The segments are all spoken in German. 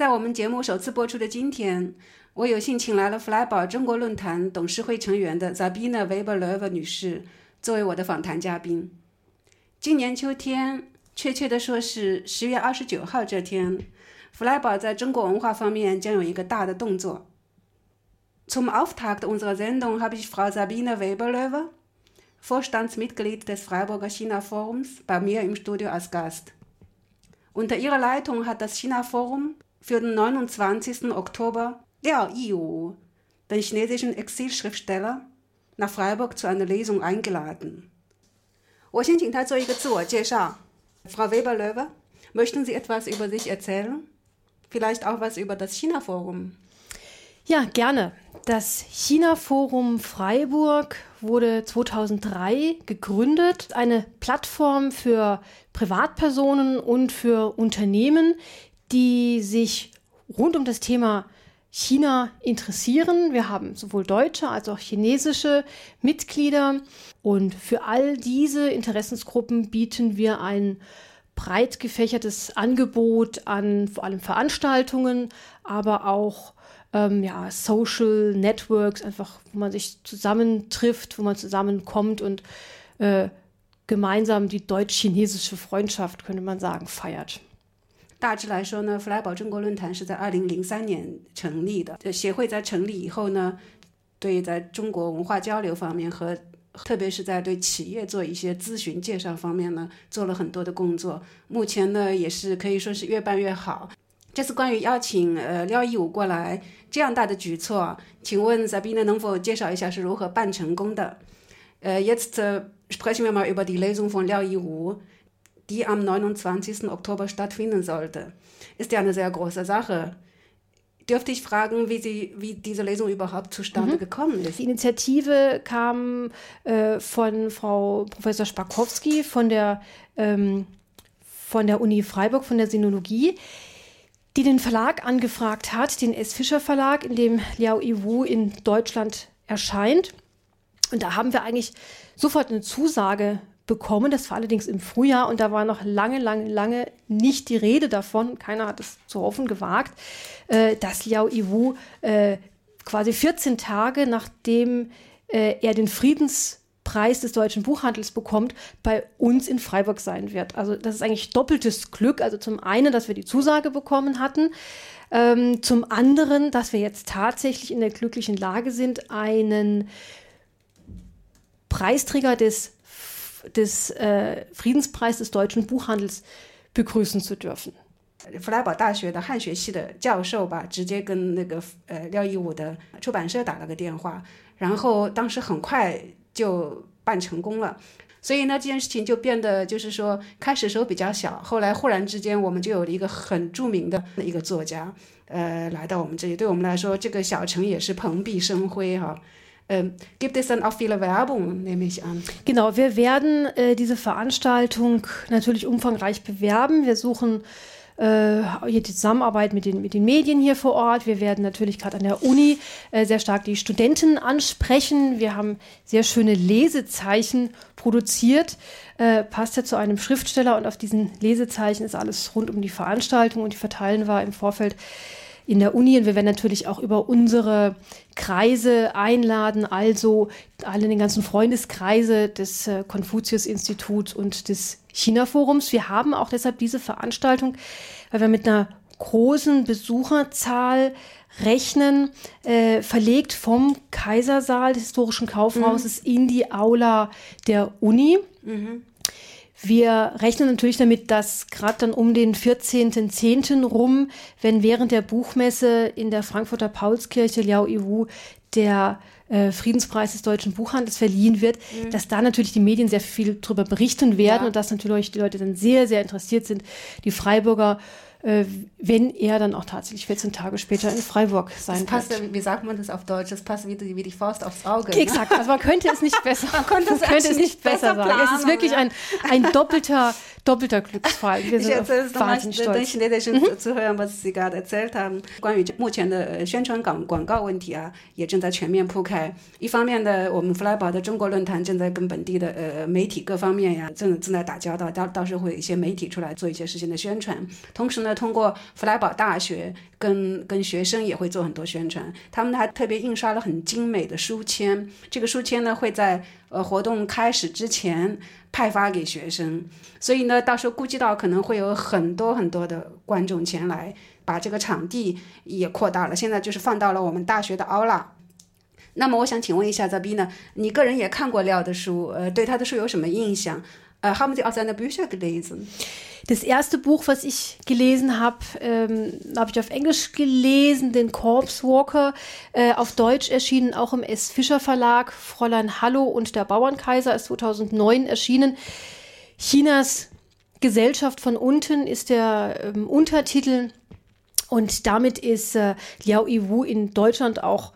在我们节目首次播出的今天，我有幸请来了弗莱堡中国论坛董事会成员的 Zabina Weber-Löwe 女士作为我的访谈嘉宾。今年秋天，确切的说是十月二十九号这天，弗莱堡在中国文化方面将有一个大的动作。Zum Auftakt unserer Sendung habe ich Frau Sabine Weber-Löwe, Vorstandsmitglied des Freiburger China-Forums, bei mir im Studio als Gast. Unter ihrer Leitung hat das China-Forum für den 29. Oktober der IU, den chinesischen Exilschriftsteller, nach Freiburg zu einer Lesung eingeladen. Frau Weber-Löwe, möchten Sie etwas über sich erzählen? Vielleicht auch was über das China-Forum? Ja, gerne. Das China-Forum Freiburg wurde 2003 gegründet, eine Plattform für Privatpersonen und für Unternehmen, die sich rund um das Thema China interessieren. Wir haben sowohl deutsche als auch chinesische Mitglieder. Und für all diese Interessensgruppen bieten wir ein breit gefächertes Angebot an vor allem Veranstaltungen, aber auch ähm, ja, Social Networks, einfach wo man sich zusammentrifft, wo man zusammenkommt und äh, gemeinsam die deutsch-chinesische Freundschaft, könnte man sagen, feiert. 大致来说呢，弗莱堡中国论坛是在二零零三年成立的。协会在成立以后呢，对在中国文化交流方面和特别是在对企业做一些咨询介绍方面呢，做了很多的工作。目前呢，也是可以说是越办越好。这次关于邀请呃廖一武过来这样大的举措，请问 Sabine 能否介绍一下是如何办成功的？呃，jetzt sprechen wir mal über die Lesung von Liao Yiwu, die am 29. Oktober stattfinden sollte. Ist ja eine sehr große Sache. Dürfte ich fragen, wie, Sie, wie diese Lesung überhaupt zustande mhm. gekommen ist? Die Initiative kam äh, von Frau Professor Spakowski von der, ähm, von der Uni Freiburg, von der Sinologie die den Verlag angefragt hat, den S. Fischer Verlag, in dem Liao Yiwu in Deutschland erscheint. Und da haben wir eigentlich sofort eine Zusage bekommen. Das war allerdings im Frühjahr und da war noch lange, lange, lange nicht die Rede davon. Keiner hat es zu hoffen gewagt, äh, dass Liao Yiwu äh, quasi 14 Tage nachdem äh, er den Friedens Preis des deutschen Buchhandels bekommt, bei uns in Freiburg sein wird. Also das ist eigentlich doppeltes Glück. Also zum einen, dass wir die Zusage bekommen hatten, ähm, zum anderen, dass wir jetzt tatsächlich in der glücklichen Lage sind, einen Preisträger des, des äh, Friedenspreis des deutschen Buchhandels begrüßen zu dürfen. 弗莱堡大学的汉学系的教授吧，直接跟那个呃廖一武的出版社打了个电话，然后当时很快就办成功了，所以呢，这件事情就变得就是说，开始时候比较小，后来忽然之间，我们就有了一个很著名的一个作家，呃，来到我们这里。对我们来说，这个小城也是蓬荜生辉哈。Ähm, gibt es dann auch viele Werbung, nehme ich an? Genau, wir werden äh, diese Veranstaltung natürlich umfangreich bewerben. Wir suchen äh, hier die Zusammenarbeit mit den, mit den Medien hier vor Ort. Wir werden natürlich gerade an der Uni äh, sehr stark die Studenten ansprechen. Wir haben sehr schöne Lesezeichen produziert. Äh, passt ja zu einem Schriftsteller und auf diesen Lesezeichen ist alles rund um die Veranstaltung und die verteilen wir im Vorfeld in der Uni und wir werden natürlich auch über unsere Kreise einladen, also alle den ganzen Freundeskreise des äh, Konfuzius-Instituts und des China-Forums. Wir haben auch deshalb diese Veranstaltung, weil wir mit einer großen Besucherzahl rechnen, äh, verlegt vom Kaisersaal des Historischen Kaufhauses mhm. in die Aula der Uni. Mhm. Wir rechnen natürlich damit, dass gerade dann um den 14.10. rum, wenn während der Buchmesse in der Frankfurter Paulskirche Liao Yiwu der äh, Friedenspreis des deutschen Buchhandels verliehen wird, mhm. dass da natürlich die Medien sehr viel darüber berichten werden ja. und dass natürlich die Leute dann sehr, sehr interessiert sind, die Freiburger äh, wenn er dann auch tatsächlich 14 Tage später in Freiburg sein das passt, wird. Wie sagt man das auf Deutsch? Das passt wie die, wie die Faust aufs Auge. Ne? Exakt, also man könnte es nicht besser, man könnte es nicht, nicht besser, besser sagen. es ist wirklich ein, ein doppelter, doppelter Glücksfall. Wir sind wahnsinnig stolz. 跟 chinesischen mhm. Zuhörern, was Sie gerade erzählt haben，关于目前的宣传广广告问题啊，也正在全面铺开。一方面呢，我们弗莱堡的中国论坛正在跟本地的呃媒体各方面呀，正正在打交道，到到时候会有一些媒体出来做一些事情的宣传。同时呢。呢，通过弗莱堡大学跟跟学生也会做很多宣传。他们还特别印刷了很精美的书签，这个书签呢会在呃活动开始之前派发给学生，所以呢，到时候估计到可能会有很多很多的观众前来，把这个场地也扩大了。现在就是放到了我们大学的奥拉。那么我想请问一下泽斌呢你个人也看过廖的书，呃，对他的书有什么印象？äh, haben Sie auch seine Bücher gelesen? Das erste Buch, was ich gelesen habe, ähm, habe ich auf Englisch gelesen, den Corpse Walker, äh, auf Deutsch erschienen, auch im S. Fischer Verlag. Fräulein Hallo und der Bauernkaiser ist 2009 erschienen. Chinas Gesellschaft von unten ist der ähm, Untertitel und damit ist äh, Liao Yiwu in Deutschland auch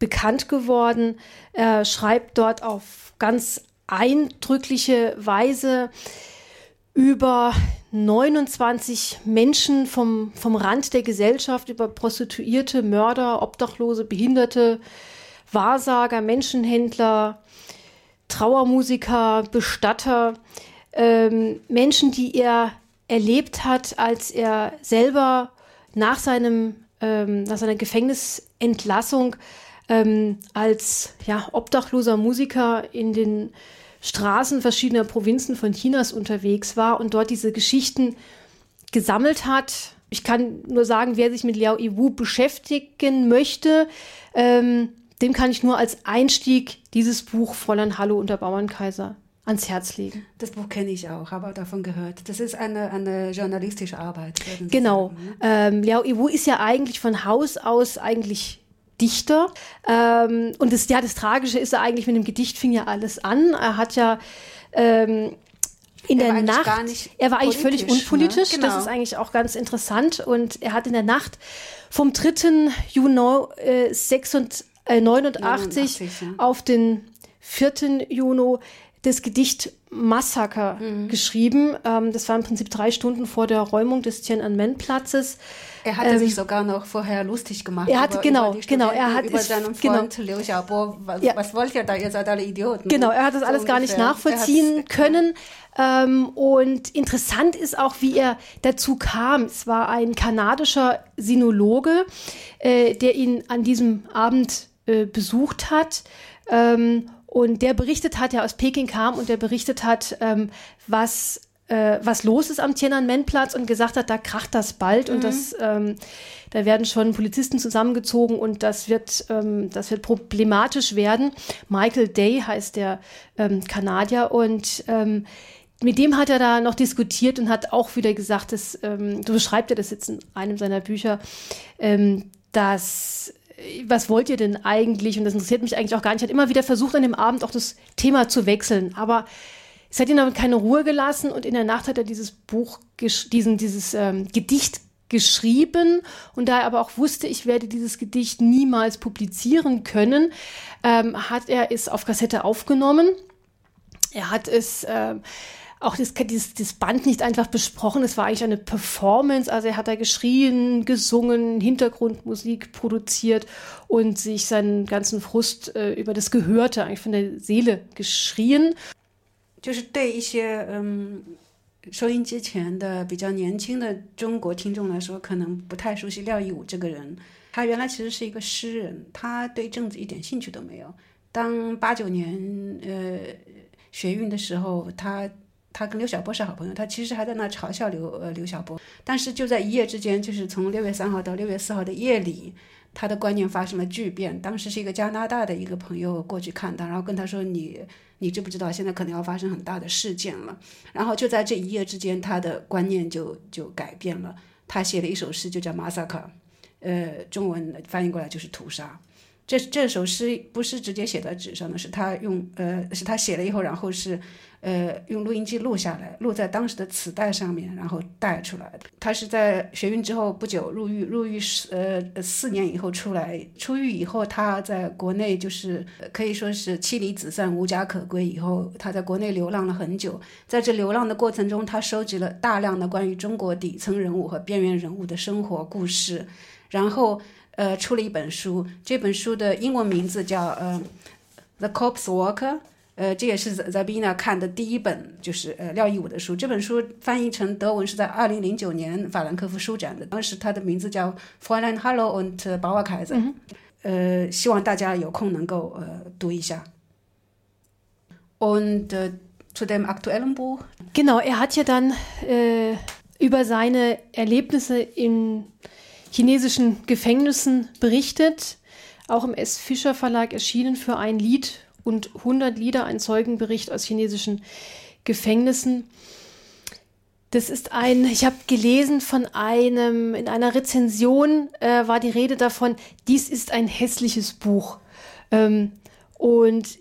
bekannt geworden. Er schreibt dort auf ganz eindrückliche Weise über 29 Menschen vom, vom Rand der Gesellschaft, über Prostituierte, Mörder, Obdachlose, Behinderte, Wahrsager, Menschenhändler, Trauermusiker, Bestatter, ähm, Menschen, die er erlebt hat, als er selber nach, seinem, ähm, nach seiner Gefängnisentlassung ähm, als ja, obdachloser Musiker in den Straßen verschiedener Provinzen von Chinas unterwegs war und dort diese Geschichten gesammelt hat. Ich kann nur sagen, wer sich mit Liao Yiwu beschäftigen möchte, ähm, dem kann ich nur als Einstieg dieses Buch Fräulein Hallo unter Bauernkaiser ans Herz legen. Das Buch kenne ich auch, habe auch davon gehört. Das ist eine, eine journalistische Arbeit. Genau. Sagen, ne? ähm, Liao Yiwu ist ja eigentlich von Haus aus eigentlich Dichter. Ähm, und das, ja, das Tragische ist ja eigentlich, mit dem Gedicht fing ja alles an. Er hat ja ähm, in er der Nacht, er war eigentlich völlig ne? unpolitisch, ne? genau. das ist eigentlich auch ganz interessant. Und er hat in der Nacht vom 3. Juni äh, 86, äh, 89 ja. auf den 4. Juni das Gedicht Massaker mhm. geschrieben. Ähm, das war im Prinzip drei Stunden vor der Räumung des Tiananmen-Platzes. Er hatte ähm, sich sogar noch vorher lustig gemacht. Er hat, über, genau, über genau, er hat über seinen. Freund genau. Liu Xiaobo. Was, ja. was wollt ihr da? Ihr seid alle Idioten. Genau, er hat das so alles ungefähr. gar nicht nachvollziehen können. Ähm, und interessant ist auch, wie er dazu kam. Es war ein kanadischer Sinologe, äh, der ihn an diesem Abend äh, besucht hat. Ähm, und der berichtet hat, der aus Peking kam und der berichtet hat, ähm, was äh, was los ist am Tiananmen-Platz und gesagt hat, da kracht das bald mhm. und das, ähm, da werden schon Polizisten zusammengezogen und das wird, ähm, das wird problematisch werden. Michael Day heißt der ähm, Kanadier und ähm, mit dem hat er da noch diskutiert und hat auch wieder gesagt, dass, ähm, so beschreibt er das jetzt in einem seiner Bücher, dass was wollt ihr denn eigentlich? Und das interessiert mich eigentlich auch gar nicht. Er hat immer wieder versucht, an dem Abend auch das Thema zu wechseln. Aber es hat ihn damit keine Ruhe gelassen und in der Nacht hat er dieses Buch, diesen, dieses ähm, Gedicht geschrieben und da er aber auch wusste, ich werde dieses Gedicht niemals publizieren können, ähm, hat er es auf Kassette aufgenommen. Er hat es äh, auch das, dieses, das Band nicht einfach besprochen, es war eigentlich eine Performance, also er hat da geschrien, gesungen, Hintergrundmusik produziert und sich seinen ganzen Frust äh, über das Gehörte eigentlich von der Seele geschrien. 就是对一些嗯收音机前的比较年轻的中国听众来说，可能不太熟悉廖一武这个人。他原来其实是一个诗人，他对政治一点兴趣都没有。当八九年呃学运的时候，他 他跟刘晓波是好朋友，他其实还在那嘲笑刘呃刘晓波。但是就在一夜之间，就是从六月三号到六月四号的夜里。他的观念发生了巨变。当时是一个加拿大的一个朋友过去看他，然后跟他说：“你，你知不知道现在可能要发生很大的事件了？”然后就在这一夜之间，他的观念就就改变了。他写了一首诗，就叫《马萨卡》，呃，中文翻译过来就是屠杀。这这首诗不是直接写在纸上的，是他用呃，是他写了以后，然后是。呃，用录音机录下来，录在当时的磁带上面，然后带出来的。他是在学运之后不久入狱，入狱四呃四年以后出来。出狱以后，他在国内就是可以说是妻离子散、无家可归。以后他在国内流浪了很久，在这流浪的过程中，他收集了大量的关于中国底层人物和边缘人物的生活故事，然后呃出了一本书。这本书的英文名字叫呃《The Corpse Walker》。呃，这也是 Zabina 看的第一本就是呃廖一武的书。这本书翻译成德文是在二零零九年法兰克福书展的，当时它的名字叫《Fräulein Hallo und Bauerkaiser》。呃，希望大家有空能够呃读一下。Und zu dem aktuellen Buch. Genau, er hat ja dann äh, über seine Erlebnisse in chinesischen Gefängnissen berichtet. Auch im S. Fischer Verlag erschienen für ein Lied und 100 Lieder, ein Zeugenbericht aus chinesischen Gefängnissen. Das ist ein, ich habe gelesen von einem, in einer Rezension äh, war die Rede davon, dies ist ein hässliches Buch. Ähm, und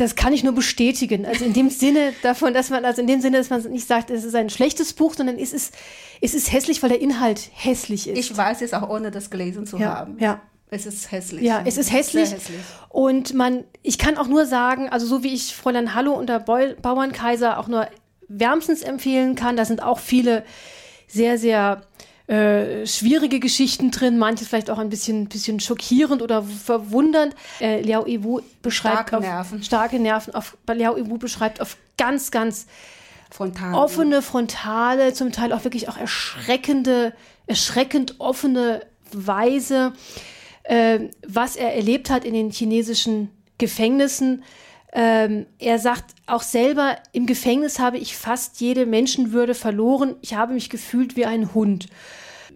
das kann ich nur bestätigen. Also in dem Sinne davon, dass man, also in dem Sinne, dass man nicht sagt, es ist ein schlechtes Buch, sondern es ist, es ist hässlich, weil der Inhalt hässlich ist. Ich weiß es auch, ohne das gelesen zu ja, haben. Ja. Es ist hässlich. Ja, es ist hässlich. hässlich. Und man, ich kann auch nur sagen, also so wie ich Fräulein Hallo und der Bauernkaiser auch nur wärmstens empfehlen kann, da sind auch viele sehr, sehr äh, schwierige Geschichten drin, manches vielleicht auch ein bisschen, bisschen schockierend oder verwundernd. Äh, Liao Yiwu beschreibt Starke auf, Nerven. starke Nerven. Auf, Liao Yiwu beschreibt auf ganz, ganz Frontal. offene, frontale, zum Teil auch wirklich auch erschreckende, erschreckend offene Weise, äh, was er erlebt hat in den chinesischen Gefängnissen. Ähm, er sagt auch selber, im Gefängnis habe ich fast jede Menschenwürde verloren. Ich habe mich gefühlt wie ein Hund.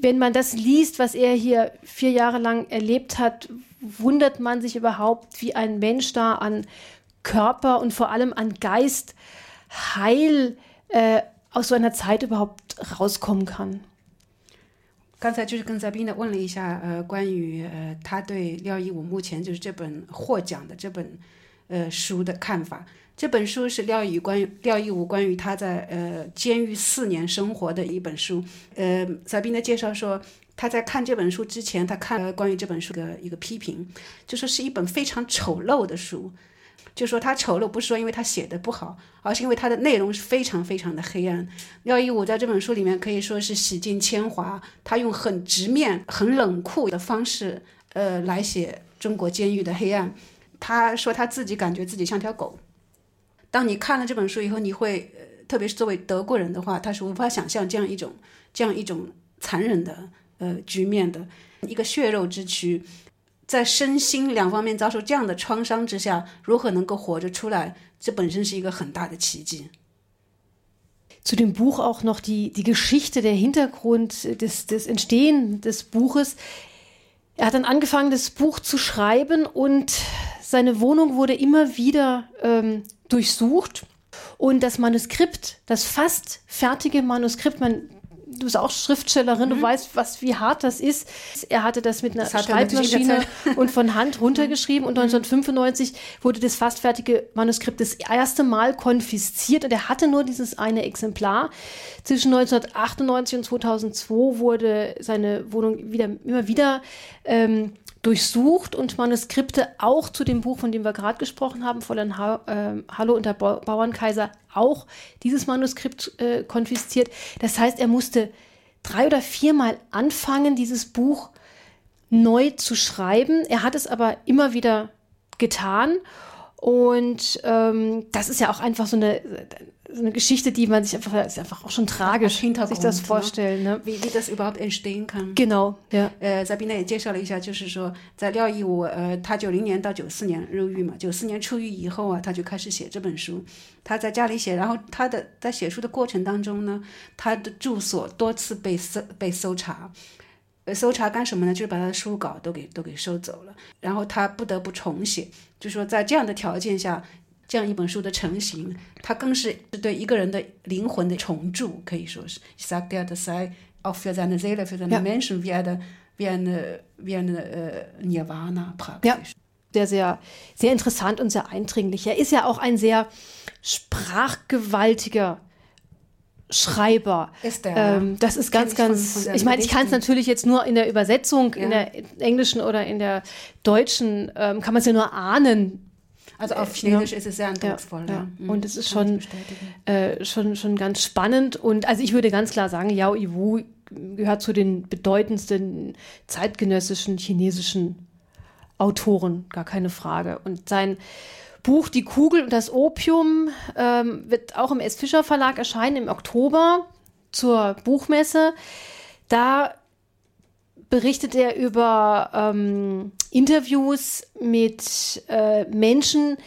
Wenn man das liest, was er hier vier Jahre lang erlebt hat, wundert man sich überhaupt, wie ein Mensch da an Körper und vor allem an Geist heil äh, aus so einer Zeit überhaupt rauskommen kann. 刚才就是跟 Zabina 问了一下，呃，关于呃他对廖一武目前就是这本获奖的这本呃书的看法。 这本书是廖一关于廖一武关于他在呃监狱四年生活的一本书。呃，Zabina 介绍说，他在看这本书之前，他看了关于这本书的一个批评，就说是一本非常丑陋的书。就说他丑陋，不是说因为他写的不好，而是因为他的内容是非常非常的黑暗。廖一武在这本书里面可以说是洗尽铅华，他用很直面、很冷酷的方式，呃，来写中国监狱的黑暗。他说他自己感觉自己像条狗。当你看了这本书以后，你会，呃、特别是作为德国人的话，他是无法想象这样一种这样一种残忍的呃局面的，一个血肉之躯。在身心两方面遭受这样的创伤之下，如何能够活着出来，这本身是一个很大的奇迹。 Zu dem Buch auch noch die, die Geschichte, der Hintergrund des, des Entstehen des Buches. Er hat dann angefangen, das Buch zu schreiben und seine Wohnung wurde immer wieder ähm, durchsucht. Und das Manuskript, das fast fertige Manuskript, man du bist auch Schriftstellerin, mhm. du weißt, was, wie hart das ist. Er hatte das mit einer Das Schreibmaschine und von Hand runtergeschrieben und 1995 wurde das fast fertige Manuskript das erste Mal konfisziert und er hatte nur dieses eine Exemplar. Zwischen 1998 und 2002 wurde seine Wohnung wieder, immer wieder ähm, durchsucht und Manuskripte auch zu dem Buch, von dem wir gerade gesprochen haben, Fräulein ha äh, Hallo und der Bau Bauernkaiser, auch dieses Manuskript äh, konfisziert. Das heißt, er musste drei oder viermal anfangen, dieses Buch neu zu schreiben. Er hat es aber immer wieder getan. Und ähm, das ist ja auch einfach so eine, so eine Geschichte, die man sich einfach, das ist einfach auch schon tragisch, sich das vorstellen. Ne? Wie, wie das überhaupt entstehen kann. Genau, ja. 呃，Sabina 也介绍了一下，就是说，在廖一武，呃，他九零年到九四年入狱嘛，九四年出狱以后啊，他就开始写这本书。他在家里写，然后他的在写书的过程当中呢，他的住所多次被搜被搜查。呃，搜查干什么呢？就是把他的书稿都给都给收走了，然后他不得不重写。就说在这样的条件下， 这样一本书的成型，它更是对一个人的灵魂的重铸，可以说是。Ich sage ja, das sei auch für seine Seele, für seine Ja. Menschen wie eine, wie eine, wie eine äh, Nirvana praktisch. Ja. Sehr, sehr, sehr interessant und sehr eindringlich. Er ist ja auch ein sehr sprachgewaltiger Schreiber. Ist der, Ähm, das ist Kenn ganz, ich von- ganz. von seinen ich meine, ich kann es Gedichten. natürlich jetzt nur in der Übersetzung, in Ja. der englischen oder in der deutschen, ähm, kann man es ja nur ahnen, also auf Chinesisch ist es sehr eindrucksvoll. ja. Ja. Mhm, Und es ist kann schon- äh, schon, schon ganz spannend. Und also ich würde ganz klar sagen, Yao Yiwu gehört zu den bedeutendsten zeitgenössischen chinesischen Autoren, gar keine Frage. Und sein Buch Die Kugel und das Opium ähm, wird auch im S. Fischer Verlag erscheinen im Oktober zur Buchmesse. Da berichtet er über ähm, Interviews mit äh, Menschen,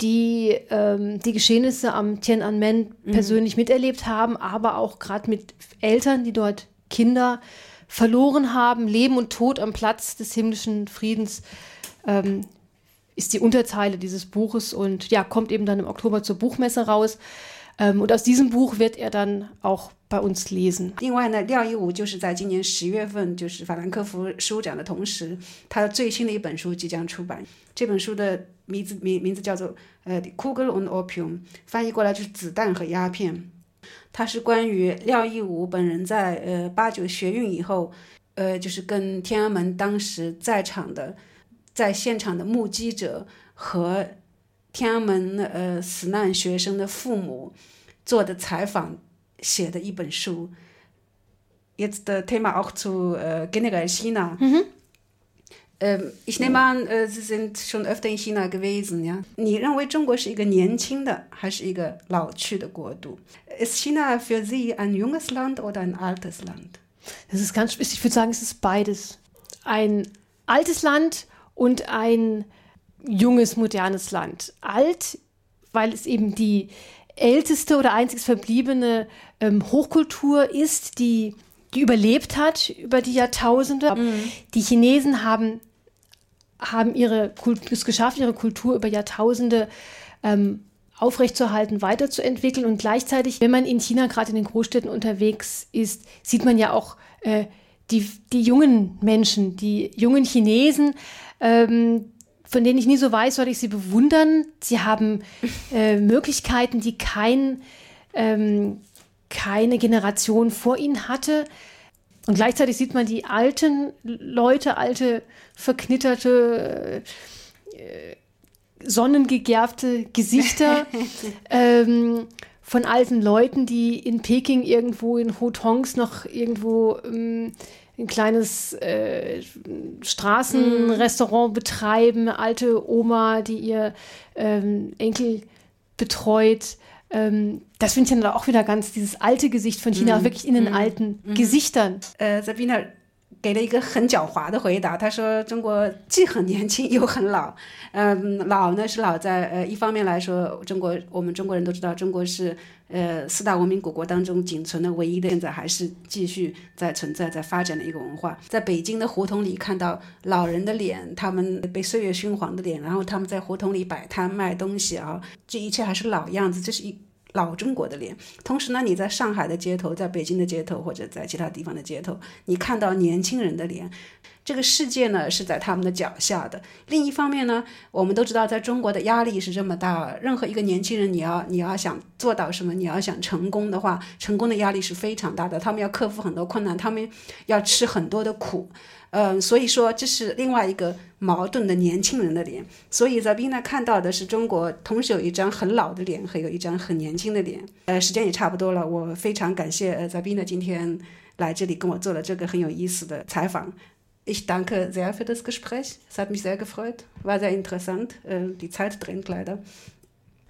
die ähm, die Geschehnisse am Tiananmen mhm. persönlich miterlebt haben, aber auch gerade mit Eltern, die dort Kinder verloren haben. Leben und Tod am Platz des himmlischen Friedens ähm, ist die Unterzeile dieses Buches und ja, kommt eben dann im Oktober zur Buchmesse raus. 另外呢，廖一武就是在今年十月份，就是法兰克福书展的同时，他最新的一本书即将出版。这本书的名字名名字叫做呃《Kugel und Opium》，翻译过来就是子弹和鸦片。它是关于廖一武本人在呃八九学运以后，呃就是跟天安门当时在场的在现场的目击者和天安门呃死难学生的父母做的采访写的一本书。Jetzt Thema auch zu äh, generell China. Mhm. Ähm, ich nehme an, äh, Sie sind schon öfter in China gewesen, ja? 你认为中国是一个年轻的还是一个老去的国度？Ist China für Sie ein junges Land oder ein altes Land? Das ist ganz, ich würde sagen, es ist beides. Ein altes Land und ein junges, modernes Land. Alt, weil es eben die älteste oder einzig verbliebene ähm, Hochkultur ist, die, die überlebt hat über die Jahrtausende. Mhm. Die Chinesen haben, haben ihre, es geschafft, ihre Kultur über Jahrtausende ähm, aufrechtzuerhalten, weiterzuentwickeln. Und gleichzeitig, wenn man in China gerade in den Großstädten unterwegs ist, sieht man ja auch äh, die, die jungen Menschen, die jungen Chinesen, ähm, von denen ich nie so weiß, soll ich sie bewundern. Sie haben äh, Möglichkeiten, die kein, ähm, keine Generation vor ihnen hatte. Und gleichzeitig sieht man die alten Leute, alte, verknitterte, äh, sonnengegerbte Gesichter ähm, von alten Leuten, die in Peking irgendwo in Hotongs noch irgendwo ähm, ein kleines äh, Straßenrestaurant betreiben, eine alte Oma, die ihr ähm, Enkel betreut. Ähm, das finde ich dann auch wieder ganz, dieses alte Gesicht von China, mm. wirklich in den mm. alten mm. Gesichtern. Äh, Sabina, 给了一个很狡猾的回答，他说中国既很年轻又很老。嗯，老呢是老在呃一方面来说，中国我们中国人都知道，中国是呃四大文明古国当中仅存的唯一的，现在还是继续在存在在发展的一个文化。在北京的胡同里看到老人的脸，他们被岁月熏黄的脸，然后他们在胡同里摆摊卖东西啊，这一切还是老样子，这是一。老中国的脸，同时呢，你在上海的街头，在北京的街头，或者在其他地方的街头，你看到年轻人的脸，这个世界呢是在他们的脚下的。另一方面呢，我们都知道，在中国的压力是这么大，任何一个年轻人，你要你要想做到什么，你要想成功的话，成功的压力是非常大的，他们要克服很多困难，他们要吃很多的苦。嗯，所以说这是另外一个矛盾的年轻人的脸。所以在宾呢看到的是中国同时有一张很老的脸和有一张很年轻的脸。呃，时间也差不多了，我非常感谢呃在宾呢今天来这里跟我做了这个很有意思的采访。Ich danke sehr für das Gespräch. Es hat mich sehr gefreut, war sehr interessant. Äh, die Zeit drängt leider.